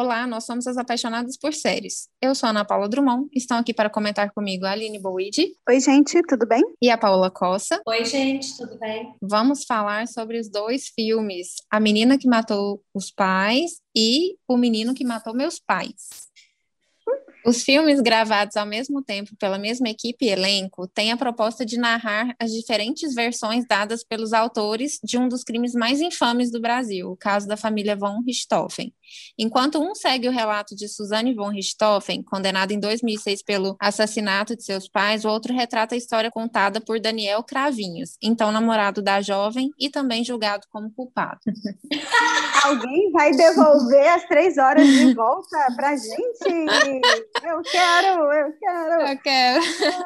Olá, nós somos as apaixonadas por séries. Eu sou a Ana Paula Drummond, estão aqui para comentar comigo a Aline Boide. Oi, gente, tudo bem? E a Paola Costa. Oi, gente, tudo bem? Vamos falar sobre os dois filmes: A Menina que Matou os Pais e O Menino que Matou Meus Pais. Os filmes gravados ao mesmo tempo pela mesma equipe e elenco têm a proposta de narrar as diferentes versões dadas pelos autores de um dos crimes mais infames do Brasil, o caso da família von Richthofen. Enquanto um segue o relato de Suzanne von Richthofen, condenada em 2006 pelo assassinato de seus pais, o outro retrata a história contada por Daniel Cravinhos, então namorado da jovem e também julgado como culpado. Alguém vai devolver as três horas de volta pra gente? Eu quero, eu quero. Eu quero.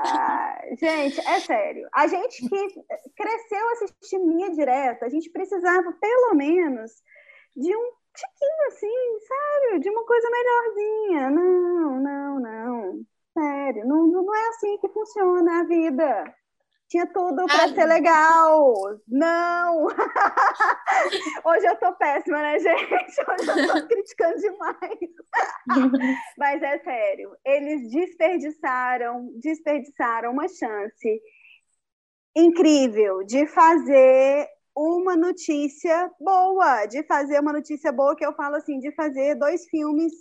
Ah, gente, é sério. A gente que cresceu assistindo linha direta, a gente precisava pelo menos de um tiquinho assim, sério, de uma coisa melhorzinha. Não, não, não. Sério, não, não é assim que funciona a vida. Tinha tudo para ser legal. Não! Hoje eu tô péssima, né, gente? Hoje eu tô criticando demais. Mas é sério, eles desperdiçaram, desperdiçaram uma chance incrível de fazer uma notícia boa, de fazer uma notícia boa que eu falo assim, de fazer dois filmes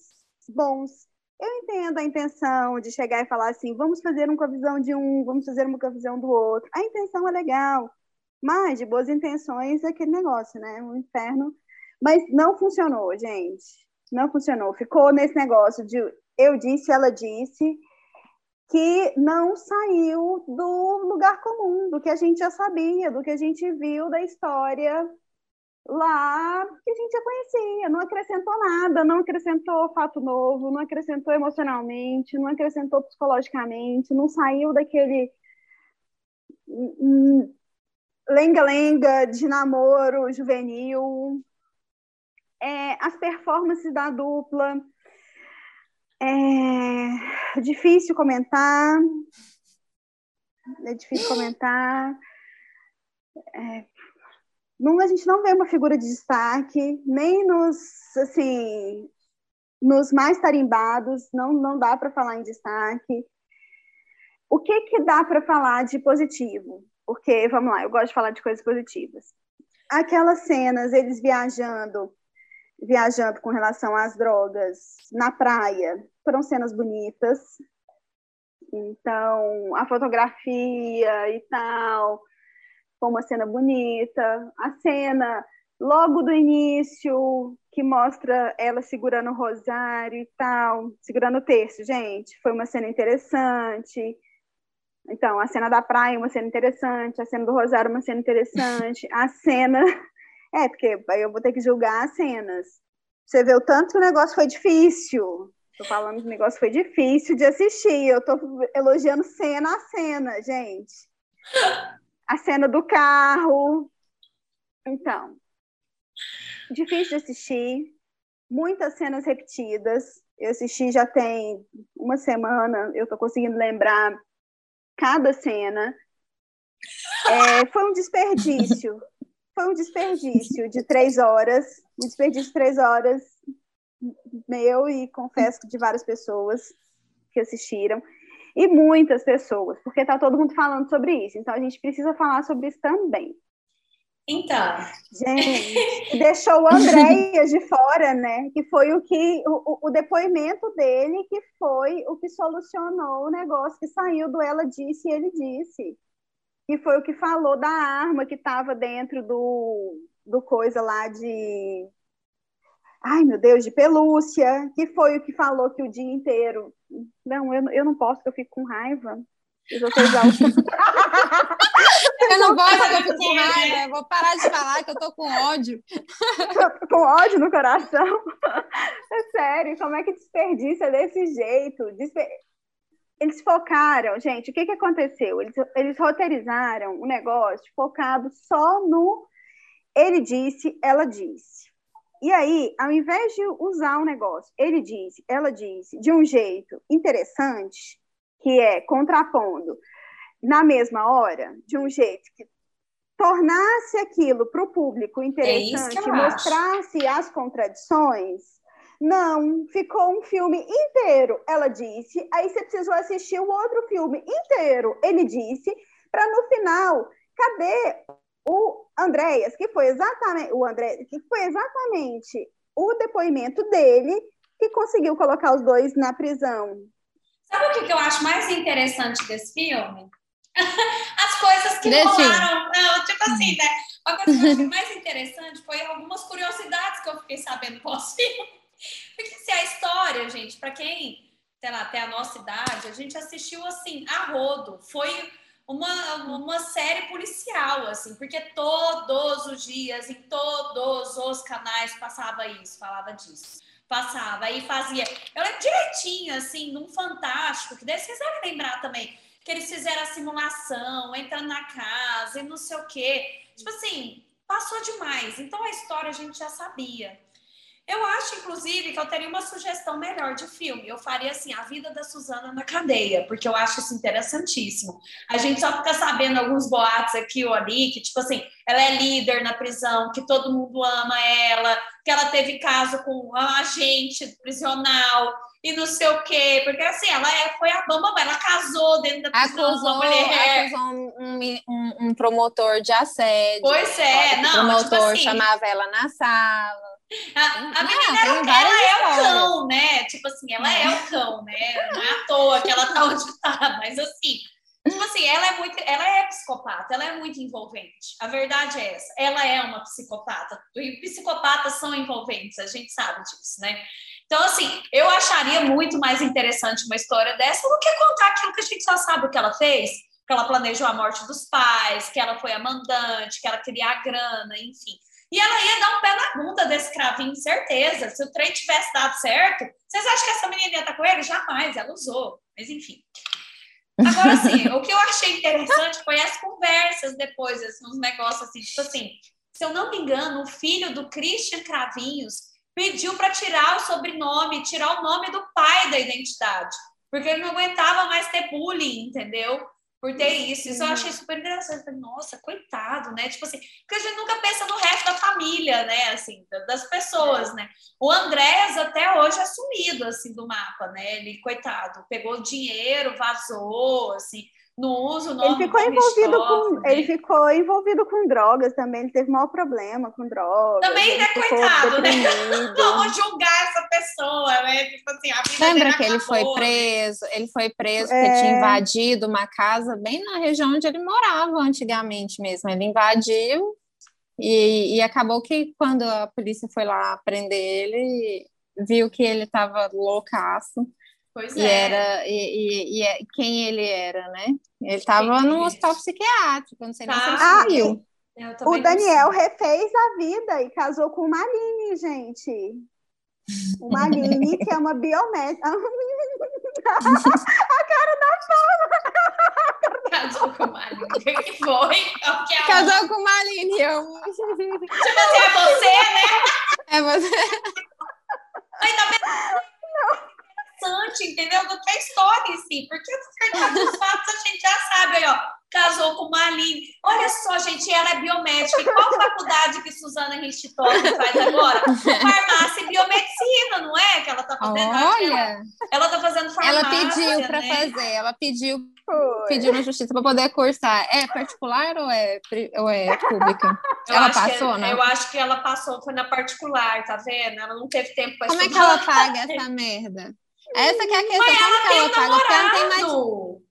bons eu entendo a intenção de chegar e falar assim, vamos fazer um com a visão de um, vamos fazer uma visão do outro. A intenção é legal, mas de boas intenções é aquele negócio, né? Um inferno. Mas não funcionou, gente. Não funcionou. Ficou nesse negócio de eu disse, ela disse, que não saiu do lugar comum, do que a gente já sabia, do que a gente viu da história lá que a gente já conhecia, não acrescentou nada, não acrescentou fato novo, não acrescentou emocionalmente, não acrescentou psicologicamente, não saiu daquele lenga-lenga de namoro juvenil. É, as performances da dupla. É difícil comentar. É difícil comentar. É, a gente não vê uma figura de destaque, nem nos, assim, nos mais tarimbados, não, não dá para falar em destaque. O que, que dá para falar de positivo? Porque, vamos lá, eu gosto de falar de coisas positivas. Aquelas cenas, eles viajando, viajando com relação às drogas na praia, foram cenas bonitas. Então, a fotografia e tal, foi uma cena bonita. A cena logo do início, que mostra ela segurando o rosário e tal, segurando o terço, gente, foi uma cena interessante. Então, a cena da praia, uma cena interessante, a cena do rosário, uma cena interessante, a cena. É, porque eu vou ter que julgar as cenas. Você vê o tanto que o negócio foi difícil. Tô falando que o negócio foi difícil de assistir. Eu tô elogiando cena a cena, gente a cena do carro. Então, difícil de assistir, muitas cenas repetidas. Eu assisti já tem uma semana, eu tô conseguindo lembrar cada cena. É, foi um desperdício. Foi um desperdício de três horas, um desperdício de três horas meu e confesso de várias pessoas que assistiram e muitas pessoas, porque está todo mundo falando sobre isso. Então a gente precisa falar sobre isso também. Então. Gente, deixou o Andréia de fora, né? Que foi o que o, o, depoimento dele que foi o que solucionou o negócio que saiu do ela disse e ele disse. Que foi o que falou da arma que estava dentro do, do coisa lá de ai meu Deus, de pelúcia, que foi o que falou que o dia inteiro. Não, eu, eu não posso, eu fico com raiva. Eu, eu não posso, eu fico com raiva. Eu vou parar de falar que eu tô com ódio. tô com ódio no coração. É sério, como é que desperdiça desse jeito? Desper... Eles focaram, gente, o que, que aconteceu? Eles, eles roteirizaram o um negócio focado só no ele disse, ela disse. E aí, ao invés de usar um negócio, ele disse, ela disse, de um jeito interessante, que é contrapondo na mesma hora, de um jeito que tornasse aquilo para o público é interessante, é mostrasse as contradições, Não, ficou um filme inteiro, ela disse. Aí você precisou assistir o outro filme inteiro, ele disse, para no final, cadê o Andréas, que foi exatamente o André, que foi exatamente o depoimento dele que conseguiu colocar os dois na prisão. Sabe o que eu acho mais interessante desse filme? As coisas que rolaram. Não, tipo assim, né? Uma coisa que eu achei mais interessante foi algumas curiosidades que eu fiquei sabendo pós-filme. Porque assim, a história, gente, para quem, sei lá, até a nossa idade, a gente assistiu assim, a rodo. Foi uma, uma série policial, assim, porque todos os dias, em todos os canais, passava isso, falava disso. Passava, aí fazia. Eu lembro direitinho, assim, num Fantástico, que vocês devem lembrar também, que eles fizeram a simulação, entrando na casa e não sei o quê. Tipo assim, passou demais. Então a história a gente já sabia. Eu acho, inclusive, que eu teria uma sugestão melhor de filme. Eu faria assim, a vida da Suzana na cadeia, porque eu acho isso interessantíssimo. A gente só fica sabendo alguns boatos aqui ou ali, que, tipo assim, ela é líder na prisão, que todo mundo ama ela, que ela teve caso com um agente prisional e não sei o quê, porque assim, ela é, foi a bamba, ela casou dentro da prisão acusou, uma mulher. Acusou um, um, um, promotor de assédio. Pois é, não. O promotor tipo assim, chamava ela na sala. A, a menina ah, ela é o cão, né? Tipo assim, ela é o cão, né? Não é à toa que ela tá onde tá, mas assim, tipo assim, ela é muito, ela é psicopata, ela é muito envolvente. A verdade é essa, ela é uma psicopata. E psicopatas são envolventes, a gente sabe disso, né? Então, assim, eu acharia muito mais interessante uma história dessa do que contar aquilo que a gente só sabe o que ela fez, que ela planejou a morte dos pais, que ela foi a mandante, que ela queria a grana, enfim. E ela ia dar um pé na bunda desse cravinho, certeza. Se o trem tivesse dado certo, vocês acham que essa menina ia estar com ele? Jamais, ela usou. Mas enfim. Agora, assim, o que eu achei interessante foi as conversas depois, assim, uns negócios assim, tipo assim, se eu não me engano, o filho do Christian Cravinhos pediu para tirar o sobrenome, tirar o nome do pai da identidade, porque ele não aguentava mais ter bullying, entendeu? Por ter isso. Isso eu achei super interessante. Falei, Nossa, coitado, né? Tipo assim, porque a gente nunca pensa no resto da família, né? Assim, das pessoas, é. né? O Andrés até hoje é sumido, assim, do mapa, né? Ele, coitado, pegou dinheiro, vazou, assim no uso ele ficou envolvido com né? ele ficou envolvido com drogas também ele teve maior problema com drogas também né coitado né vamos julgar essa pessoa né tipo assim a vida lembra que ele foi né? preso ele foi preso é... porque tinha invadido uma casa bem na região onde ele morava antigamente mesmo ele invadiu e, e acabou que quando a polícia foi lá prender ele viu que ele estava loucaço Pois e é. Era, e, e, e, é, quem ele era, né? Ele estava no hospital psiquiátrico, não sei tá. nem se ele ah. O Daniel refez a vida e casou com uma Aline, gente. Uma Aline que é uma biomédica. a cara da fama. Casou com uma Aline. O que foi? Que é Casou com uma Aline. Eu... Tipo assim, é você, né? É você. Ainda bem. Não interessante, entendeu? Do que a história em si, porque os fatos a gente já sabe, aí, ó, casou com uma Aline. Olha só, gente, ela é biomédica. E qual faculdade que Suzana Richthofen faz agora? Farmácia e biomedicina, não é? Que ela tá fazendo. Olha! Ela, tá fazendo farmácia. Ela pediu para né? fazer, ela pediu pediu na justiça para poder cursar. É particular ou é, ou é pública? Eu ela passou, que, né? Eu acho que ela passou, foi na particular, tá vendo? Ela não teve tempo para Como estudar. é que ela paga essa merda? Essa que é a questão. Mas ela tem um namorado.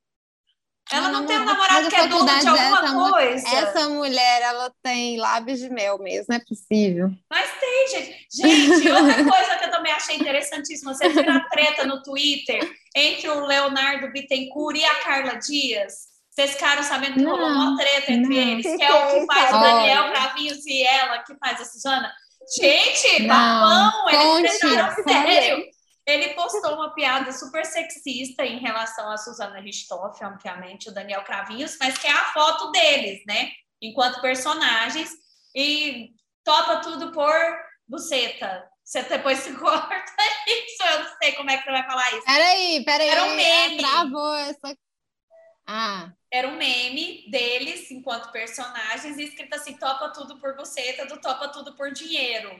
Ela não, não tem um namorado que é dono de alguma coisa. Essa mulher, ela tem lábios de mel mesmo, não é possível. Mas tem, gente. Gente, outra coisa achei interessantíssima, você viu a treta no Twitter entre o Leonardo Bittencourt e a Carla Dias? Vocês ficaram sabendo que rolou uma treta entre não. eles, que é o que faz o Daniel Cravinhos e ela que faz a Suzana. Gente, babão, eles tretaram sério. Ele postou uma piada super sexista em relação a Susana Richthofen, obviamente, o Daniel Cravinhos, mas que é a foto deles, né? Enquanto personagens. E topa tudo por buceta. Você depois se corta isso, eu não sei como é que você vai falar isso. Peraí, peraí. Era um meme. Travou essa. Ah. Era um meme deles enquanto personagens, escrito assim: topa tudo por buceta, do topa tudo por dinheiro.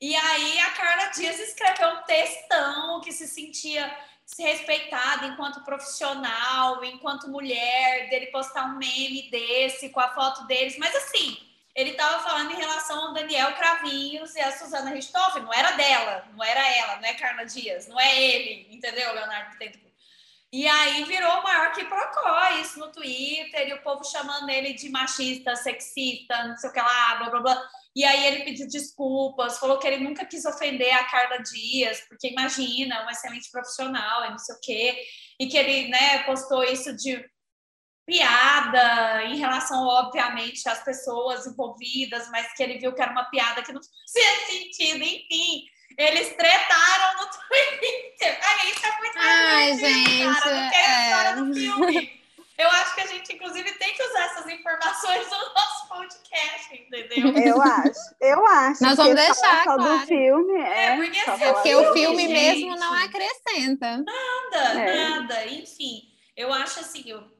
E aí a Carla Dias escreveu um textão que se sentia se respeitada enquanto profissional, enquanto mulher, dele postar um meme desse com a foto deles, mas assim, ele estava falando em relação ao Daniel Cravinhos e a Suzana Richthofen, não era dela, não era ela, não é Carla Dias, não é ele, entendeu, Leonardo Bittencourt? E aí virou o maior que procó isso no Twitter, e o povo chamando ele de machista, sexista, não sei o que lá, blá blá blá. E aí ele pediu desculpas, falou que ele nunca quis ofender a Carla Dias, porque imagina, uma excelente profissional e não sei o quê. E que ele, né, postou isso de piada em relação, obviamente, às pessoas envolvidas, mas que ele viu que era uma piada que não fazia sentido, enfim. Eles tretaram no Twitter. Ai, isso é muito Ai, gente, cara, não é... história do filme. Eu acho que a gente, inclusive, tem que usar essas informações no nosso podcast, entendeu? Eu acho, eu acho. Nós vamos deixar, claro. do filme, é. É, porque, assim, é porque o filme gente, mesmo não acrescenta. Nada, é. nada. Enfim, eu acho assim, eu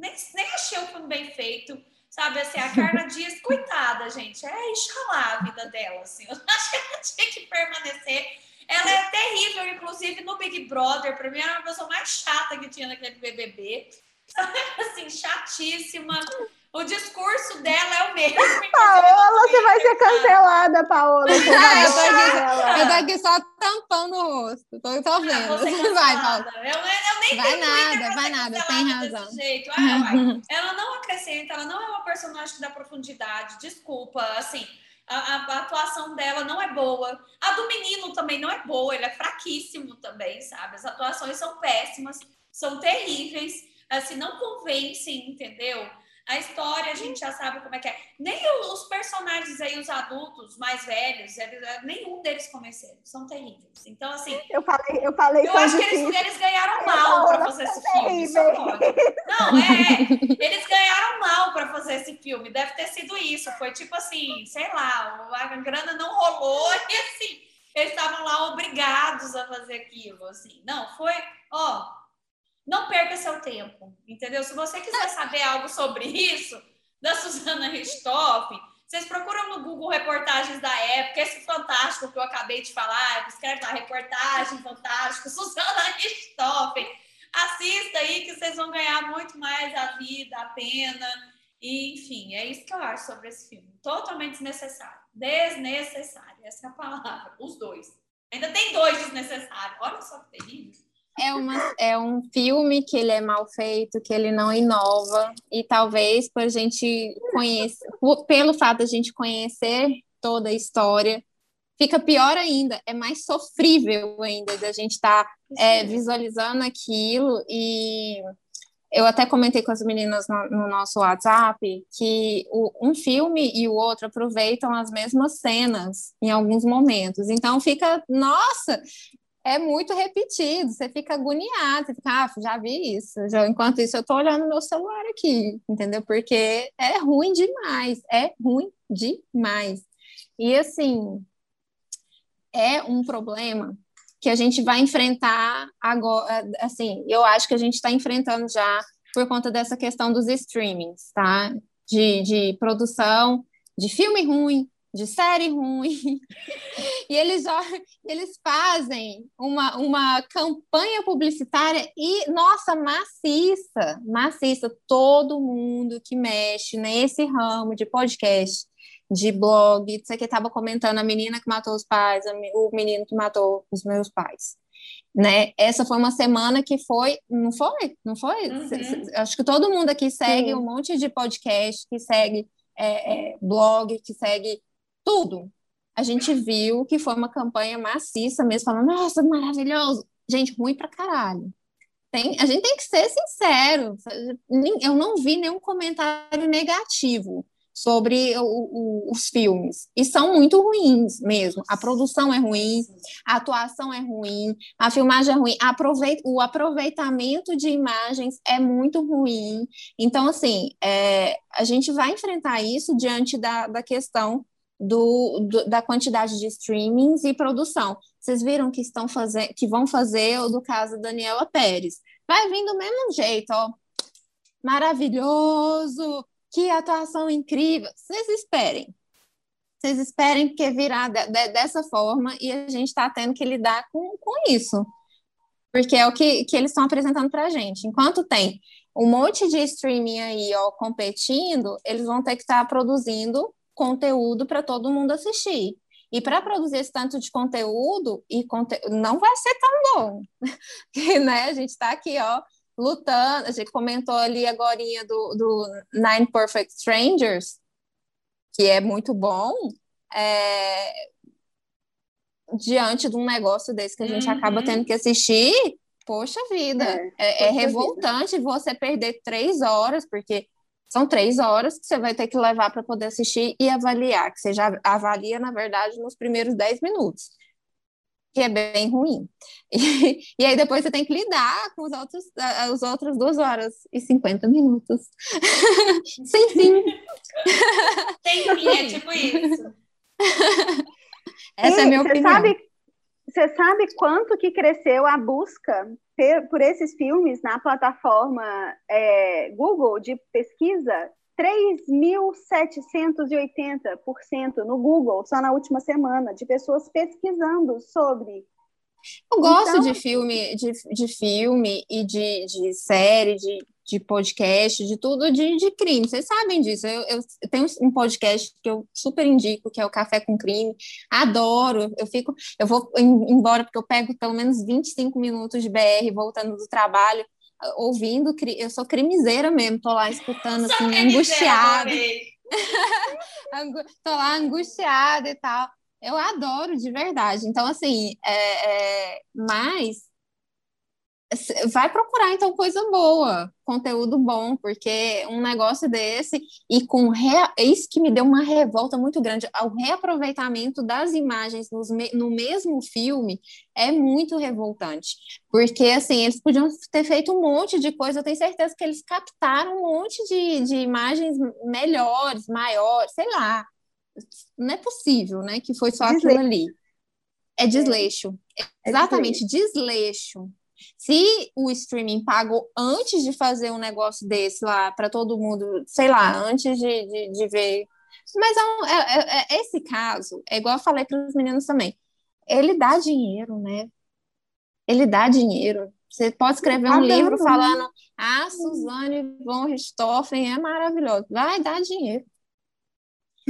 nem, nem achei o filme bem feito. Sabe, assim, a Carla Dias, coitada, gente, é enxalá a vida dela, assim. Eu acho que ela tinha que permanecer. Ela é terrível, inclusive no Big Brother. Pra mim, era uma pessoa mais chata que tinha naquele BBB. assim, chatíssima. O discurso dela é o mesmo. Paola, você vai ser cancelada, Paola. Você ah, eu, tô aqui, eu tô aqui só tampando o rosto. Tô, tô vendo. Ah, vai, Paola. Eu, eu nem vai nada, vai nada, tem razão. Jeito. Ah, ela não acrescenta, ela não é uma personagem que dá profundidade. Desculpa, assim. A, a, a, atuação dela não é boa. A do menino também não é boa, ele é fraquíssimo também, sabe? As atuações são péssimas, são terríveis assim, não convencem, entendeu? A história a gente já sabe como é que é. Nem os personagens aí, os adultos mais velhos, eles, nenhum deles convenceram. São terríveis. Então, assim. Eu falei, eu falei. Eu acho que eles, eles ganharam mal para fazer esse filme. Não, é. Eles ganharam mal para fazer esse filme. Deve ter sido isso. Foi tipo assim, sei lá, a grana não rolou e assim, eles estavam lá obrigados a fazer aquilo. Assim. Não, foi, ó não perca seu tempo, entendeu? Se você quiser saber algo sobre isso, da Suzana Richthofen, vocês procuram no Google reportagens da época, esse fantástico que eu acabei de falar, escreve lá, reportagem fantástico, Suzana Richthofen. Assista aí que vocês vão ganhar muito mais a vida, a pena. E, enfim, é isso que eu acho sobre esse filme. Totalmente desnecessário. Desnecessário, essa é a palavra. Os dois. Ainda tem dois desnecessários. Olha só que terrível é, uma, é um filme que ele é mal feito, que ele não inova, e talvez por a gente conhecer, pelo fato de a gente conhecer toda a história, fica pior ainda, é mais sofrível ainda da gente estar tá, é, visualizando aquilo e eu até comentei com as meninas no, no nosso WhatsApp que o, um filme e o outro aproveitam as mesmas cenas em alguns momentos. Então fica, nossa, é muito repetido, você fica agoniado, você fica, ah, já vi isso. Já, enquanto isso, eu tô olhando meu celular aqui, entendeu? Porque é ruim demais, é ruim demais. E assim, é um problema que a gente vai enfrentar agora, assim, eu acho que a gente está enfrentando já por conta dessa questão dos streamings, tá? De, de produção de filme ruim, de série ruim. e eles, eles fazem uma, uma campanha publicitária e, nossa, maciça, maciça. Todo mundo que mexe nesse ramo de podcast, de blog, você que estava comentando a menina que matou os pais, o menino que matou os meus pais. Né? Essa foi uma semana que foi, não foi? Não foi? Uhum. Acho que todo mundo aqui segue Sim. um monte de podcast, que segue é, é, blog, que segue tudo. A gente viu que foi uma campanha maciça mesmo, falando, nossa, maravilhoso. Gente, ruim pra caralho. Tem, a gente tem que ser sincero. Eu não vi nenhum comentário negativo sobre o, o, os filmes. E são muito ruins mesmo. A produção é ruim, a atuação é ruim, a filmagem é ruim, aproveit, o aproveitamento de imagens é muito ruim. Então, assim, é, a gente vai enfrentar isso diante da, da questão do, do, da quantidade de streamings e produção. Vocês viram que estão fazendo, que vão fazer o do caso Daniela Pérez. Vai vir do mesmo jeito, ó. Maravilhoso, que atuação incrível. Vocês esperem. vocês esperem que virar de, de, dessa forma e a gente está tendo que lidar com, com isso. Porque é o que, que eles estão apresentando para a gente. Enquanto tem um monte de streaming aí, ó, competindo, eles vão ter que estar tá produzindo conteúdo para todo mundo assistir. E para produzir esse tanto de conteúdo, e conte... não vai ser tão bom. que, né, a gente está aqui, ó, lutando. A gente comentou ali agora do, do Nine Perfect Strangers, que é muito bom. É... Diante de um negócio desse que a gente uhum. acaba tendo que assistir, poxa vida, é, é, é revoltante vida. você perder três horas, porque são três horas que você vai ter que levar para poder assistir e avaliar, que você já avalia, na verdade, nos primeiros dez minutos, que é bem ruim. E, e aí depois você tem que lidar com os outros, os outros duas horas e cinquenta minutos. Sem fim. Sem fim, é tipo isso. Essa e é a minha opinião. Sabe você sabe quanto que cresceu a busca por esses filmes na plataforma é, Google de pesquisa? 3.780% no Google só na última semana de pessoas pesquisando sobre eu gosto então... de filme, de, de filme e de, de série, de, de podcast, de tudo de, de crime. Vocês sabem disso. Eu, eu, tenho um podcast que eu super indico, que é o Café com Crime. Adoro. Eu fico, eu vou embora porque eu pego pelo menos 25 minutos de BR voltando do trabalho, ouvindo. Eu sou crimiseira mesmo, tô lá escutando, assim, angustiada. tô lá angustiada e tal. Eu adoro de verdade. Então, assim, é, é, mas vai procurar então coisa boa, conteúdo bom, porque um negócio desse e com rea... isso que me deu uma revolta muito grande, o reaproveitamento das imagens no mesmo filme é muito revoltante, porque assim eles podiam ter feito um monte de coisa, eu tenho certeza que eles captaram um monte de, de imagens melhores, maiores, sei lá, não é possível, né, que foi só desleixo. aquilo ali. É desleixo. É Exatamente, desleixo. desleixo. Se o streaming pagou antes de fazer um negócio desse lá para todo mundo, sei lá, antes de, de, de ver. Mas é, um, é, é, é esse caso, é igual eu falei para os meninos também. Ele dá dinheiro, né? Ele dá dinheiro. Você pode escrever um livro né? falando, ah, Suzane von Richthofen é maravilhosa. Vai dar dinheiro.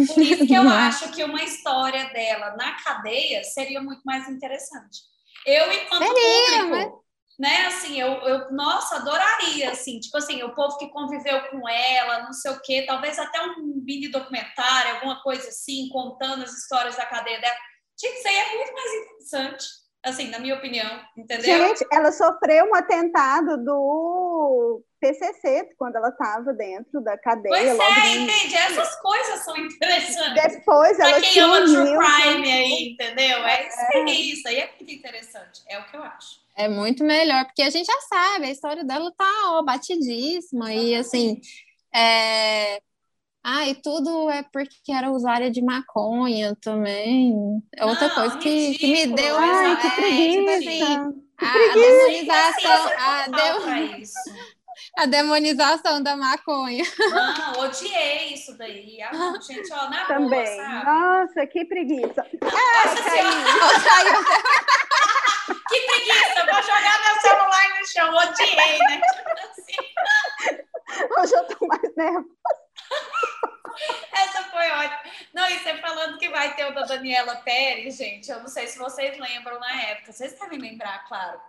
Por isso que eu acho que uma história dela na cadeia seria muito mais interessante. Eu, enquanto seria, público, mas né? Assim, eu, eu, nossa, adoraria, assim, tipo assim, o povo que conviveu com ela, não sei o quê, talvez até um mini documentário, alguma coisa assim, contando as histórias da cadeia dela. Tinha que ser é muito mais interessante, assim, na minha opinião, entendeu? Gente, ela sofreu um atentado do PCC quando ela estava dentro da cadeia. Pois é, entende? Essas coisas são interessantes. Depois ela pra quem ama true crime aí, entendeu? É, é isso aí é muito interessante, é o que eu acho. É muito melhor, porque a gente já sabe, a história dela tá ó, batidíssima, e assim, é... Ah, e tudo é porque era usuária de maconha também. É outra Não, coisa que, que me deu Ai, que preguiça. Tipo assim, a, a demonização. A, de... a demonização da maconha. Não, odiei isso daí. Ah, gente, ó, na Também. Boa, Nossa, que preguiça. Ah, Nossa senhora. Caiu. Que preguiça, vou jogar meu celular no chão, odiei, né? Assim. Hoje eu tô mais nervosa. Essa foi ótima. Não, e você falando que vai ter o da Daniela Pérez, gente, eu não sei se vocês lembram na época, vocês devem lembrar, claro.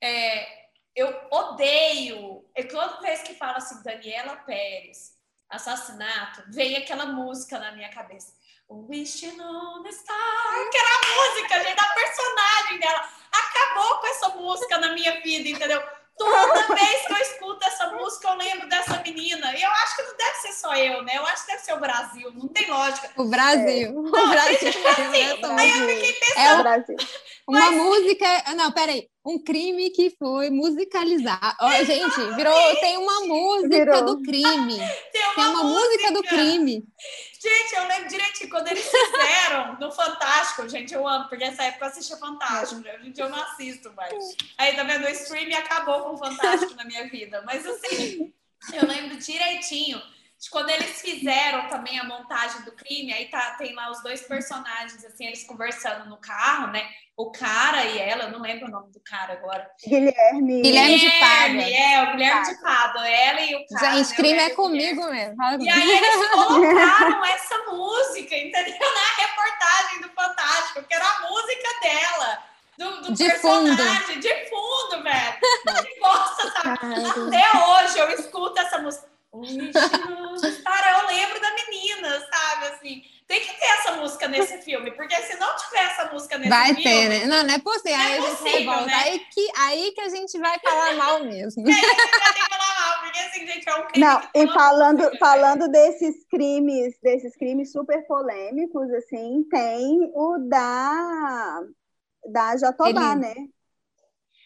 É, eu odeio, e toda vez que fala assim, Daniela Pérez, assassinato, vem aquela música na minha cabeça. Wishing on a Star, que era a música, gente, a personagem dela. Acabou com essa música na minha vida, entendeu? Toda vez que eu escuto essa música, eu lembro dessa menina. E eu acho que não deve ser só eu, né? Eu acho que deve ser o Brasil, não tem lógica. O Brasil. É. O Brasil. assim, aí eu fiquei pensando. É o Brasil. Uma Mas... música. Não, peraí. Um crime que foi musicalizado. Oh, gente, virou. Tem uma música virou. do crime. Tem uma, tem uma música. música do crime. Gente, eu lembro direitinho quando eles fizeram no Fantástico, gente, eu amo, porque nessa época eu assistia Fantástico, né? gente, eu não assisto mais. Aí, tá vendo? O streaming acabou com o Fantástico na minha vida. Mas assim, eu lembro direitinho quando eles fizeram também a montagem do crime, aí tá, tem lá os dois personagens, assim, eles conversando no carro, né? O cara e ela, eu não lembro o nome do cara agora. Guilherme. Guilherme de Pádua. É, o Guilherme de Pádua. Ela e o cara. Gente, né, crime é comigo mesmo. E aí eles colocaram essa música, entendeu? Na reportagem do Fantástico, que era a música dela. Do, do de personagem, fundo. de fundo, velho. Nossa, sabe? Até hoje eu escuto essa música. Cara, eu lembro da menina, sabe? Assim, tem que ter essa música nesse filme, porque se não tiver essa música nesse vai filme. Vai ter, né? Não, não é possível. Não aí é a gente possível, revolta. né? Aí, que, aí que a gente vai falar mal mesmo. É, a gente vai ter que falar mal, porque assim, gente, é um crime. Não, e falando, né? falando desses crimes, desses crimes super polêmicos, assim, tem o da da Jatobá, Ele- né?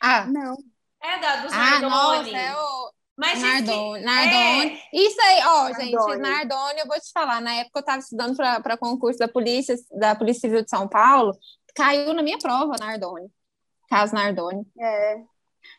Ah, Não. É da dos ah Nardoni. nossa, é o Mas Nardone. Nardone. Isso aí, ó, gente, Nardone. Nardone, eu vou te falar, na época eu estava estudando para concurso da polícia, da Polícia Civil de São Paulo, caiu na minha prova, Nardone. Caso Nardone. É.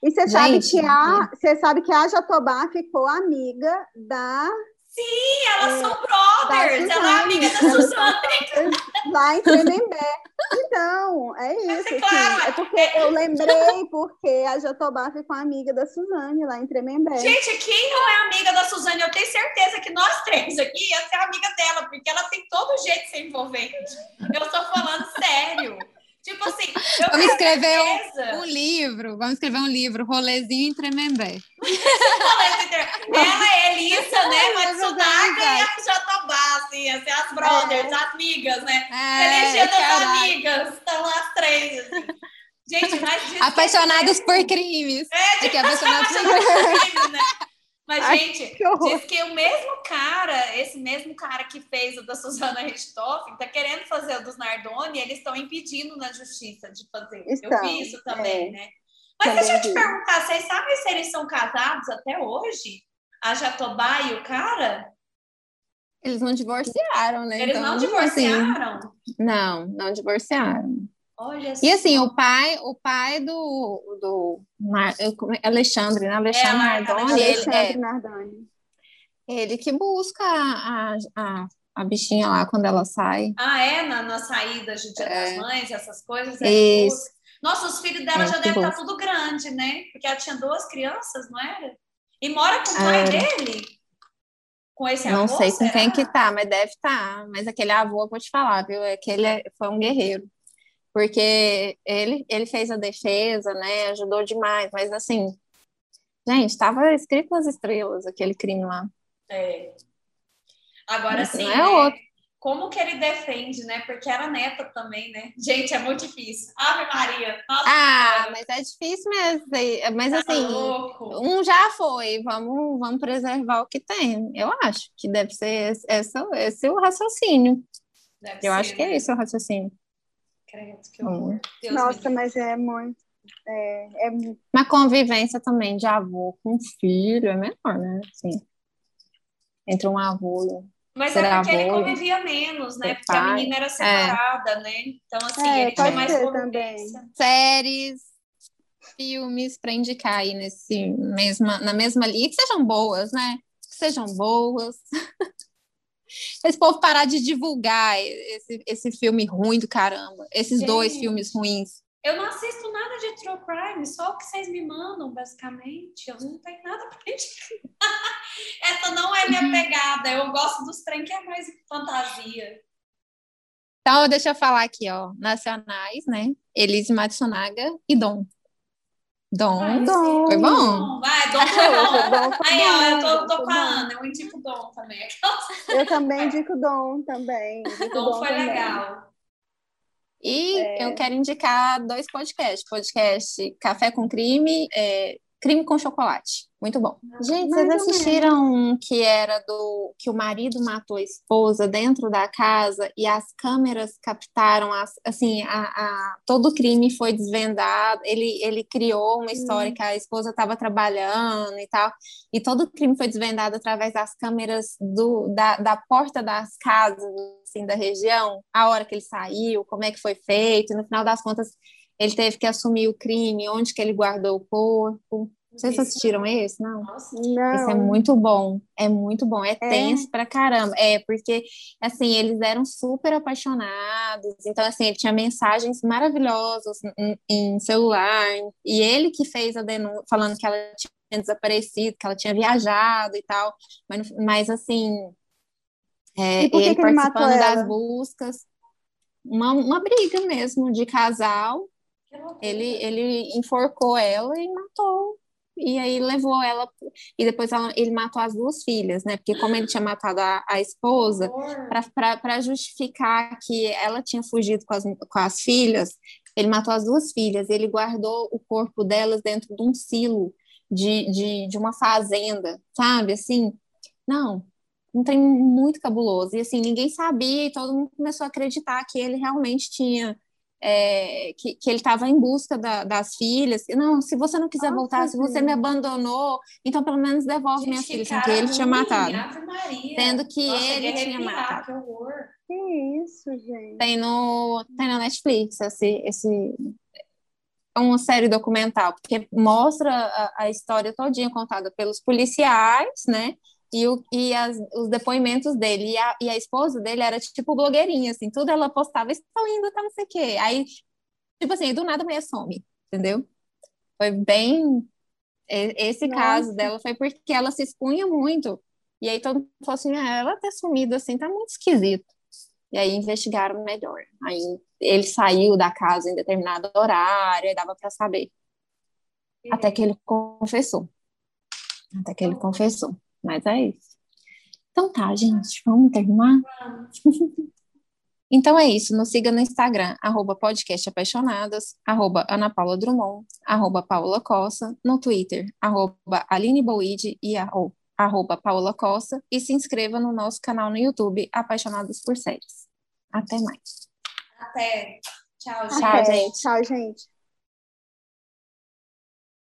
E você sabe que a, você sabe que a Jatobá ficou amiga da Sim, elas É, são brothers. Ela é amiga da Suzane. Suzane. lá em Tremembé. Então, é isso. é claro, assim, é porque eu lembrei porque a Jatobá ficou amiga da Suzane lá em Tremembé. Gente, quem não é amiga da Suzane? Eu tenho certeza que nós três aqui ia ser amiga dela, porque ela tem todo jeito de ser envolvente. Eu estou falando sério. Tipo assim, eu Vamos escrever um, um livro, vamos escrever um livro, Rolezinho em Tremembé. Ela é Elissa, né? É Matsunaga e a Jatobá, assim, assim, as brothers, as amigas, né? É, das caraca. amigas. Estão as três, assim. Gente, mas que Apaixonados por crimes. É, É que apaixonados por mesmo, né? Mas, Ai, gente, que diz que o mesmo cara, esse mesmo cara que fez o da Suzana Richthofen, tá querendo fazer o dos Nardoni, eles estão impedindo na justiça de fazer. Eu Estão, vi isso também, é. né? Mas Também deixa eu te perguntar, vocês sabem se eles são casados até hoje? A Jatobá e o cara? Eles não divorciaram, né? Eles Então, não assim, divorciaram? não, não divorciaram. Olha E assim, só. o pai, o pai do, do Mar- eu- como é? Alexandre, né? Alexandre É, Nardoni, ele, Alexandre é, Nardoni. ele que busca a, a, a bichinha lá quando ela sai. Ah, é? Na, na saída de Dia É. das Mães, essas coisas? é Isso. busca. Nossa, os filhos dela É, já devem estar busca. tudo grande, né? Porque ela tinha duas crianças, não era? E mora com o pai dele? Com esse Não avô, sei com será? quem que tá, mas deve estar. Mas aquele avô, eu vou te falar, viu? É que ele é- foi um guerreiro. Porque ele, ele fez a defesa, né? Ajudou demais. Mas assim, gente, estava escrito nas estrelas aquele crime lá. É. Agora sim, é né? outro. Como que ele defende, né? Porque era neta também, né? Gente, é muito difícil. Ave Maria. Nossa, Ah, Senhora, mas é difícil mesmo. Mas tá assim, louco. um já foi. Vamos, vamos preservar o que tem. Eu acho que deve ser esse, esse, esse o raciocínio. Deve Eu ser, acho que é né? esse o raciocínio. Credo, que horror. Deus Nossa, mas é muito. É, é convivência também de avô com filho é menor, né? Assim, entre um avô. Mas Será é porque ele convivia menos, né? Porque a pai. menina era separada, né? Então, assim, É, ele tinha mais convivência. Séries, filmes para indicar aí nesse mesma, na mesma linha, que sejam boas, né? Que sejam boas. Esse povo parar de divulgar esse, esse filme ruim do caramba. Esses dois Gente. filmes ruins. Eu não assisto nada de true crime, só o que vocês me mandam, basicamente. Eu não tenho nada pra indicar. Essa não é minha pegada. Eu gosto dos trem que é mais fantasia. Então, deixa eu falar aqui, ó. Nacionais, né? Elise Matsunaga e Dom. Dom. Vai, Dom. Foi bom? Vai, Dom foi bom. Dom foi Aí, ó, eu tô, Dom tô com a. Ana, eu indico Dom também. Eu também indico Dom também. Indico Dom foi também. legal. E É. eu quero indicar dois podcasts. Podcast Café com Crime, é, Crime com Chocolate. Muito bom. Gente, Mais vocês assistiram um que era do que o marido matou a esposa dentro da casa e as câmeras captaram as, assim, a, a- todo o crime foi desvendado. Ele, ele criou uma história que a esposa estava trabalhando e tal, e todo o crime foi desvendado através das câmeras do, da, da porta das casas assim, da região, a hora que ele saiu, como é que foi feito, e no final das contas ele teve que assumir o crime, onde que ele guardou o corpo. Vocês assistiram esse? Não? Não. Esse é muito bom. É muito bom. É, tenso pra caramba. É, porque, assim, eles eram super apaixonados. Então, assim, ele tinha mensagens maravilhosas em, em celular. E ele que fez a denúncia, falando que ela tinha desaparecido, que ela tinha viajado e tal. Mas, mas assim, é, E ele participando das buscas. Uma, uma briga mesmo de casal. Ele, ele enforcou ela e matou. E aí levou ela. E depois ela- ele matou as duas filhas, né? Porque como ele tinha matado a, a esposa, para justificar que ela tinha fugido com as, com as filhas, ele matou as duas filhas. Ele guardou o corpo delas dentro de um silo de, de, de uma fazenda, sabe? Assim, não, um trem muito cabuloso. E assim, ninguém sabia e todo mundo começou a acreditar que ele realmente tinha. É, que, que ele estava em busca da- das filhas. Não, se você não quiser Nossa, voltar, se você me abandonou, então pelo menos devolve minha Gente, filha, que assim, que ele tinha matado. Sendo que Nossa, ele a tinha matado. Que horror. Que isso, gente? Tem no, tem na Netflix esse, esse é uma série documental, porque mostra a, a história todinha contada pelos policiais, né? E, o, e as, os depoimentos dele. E a, e a esposa dele era tipo blogueirinha, assim, tudo ela postava, estou indo, tá não sei o quê. Aí, tipo assim, do nada a mulher some, entendeu? Foi bem. e- Esse Nossa. caso dela foi porque ela se expunha muito. E aí todo mundo falou assim: ah, ela ter sumido assim tá muito esquisito. E aí investigaram melhor. Aí ele saiu da casa em determinado horário, aí dava para saber. Até que ele confessou. Até que ele confessou. Mas é isso. Então tá, gente, vamos terminar? Então é isso, nos siga no Instagram, arroba podcast apaixonadas, arroba Ana Paula Drummond, arroba Paula Costa, no Twitter, arroba Aline Boide e arro- arroba Paula Costa, e se inscreva no nosso canal no YouTube, Apaixonadas por Séries. Até mais. Até. Tchau, gente. Tchau, Até. gente. Tchau, gente.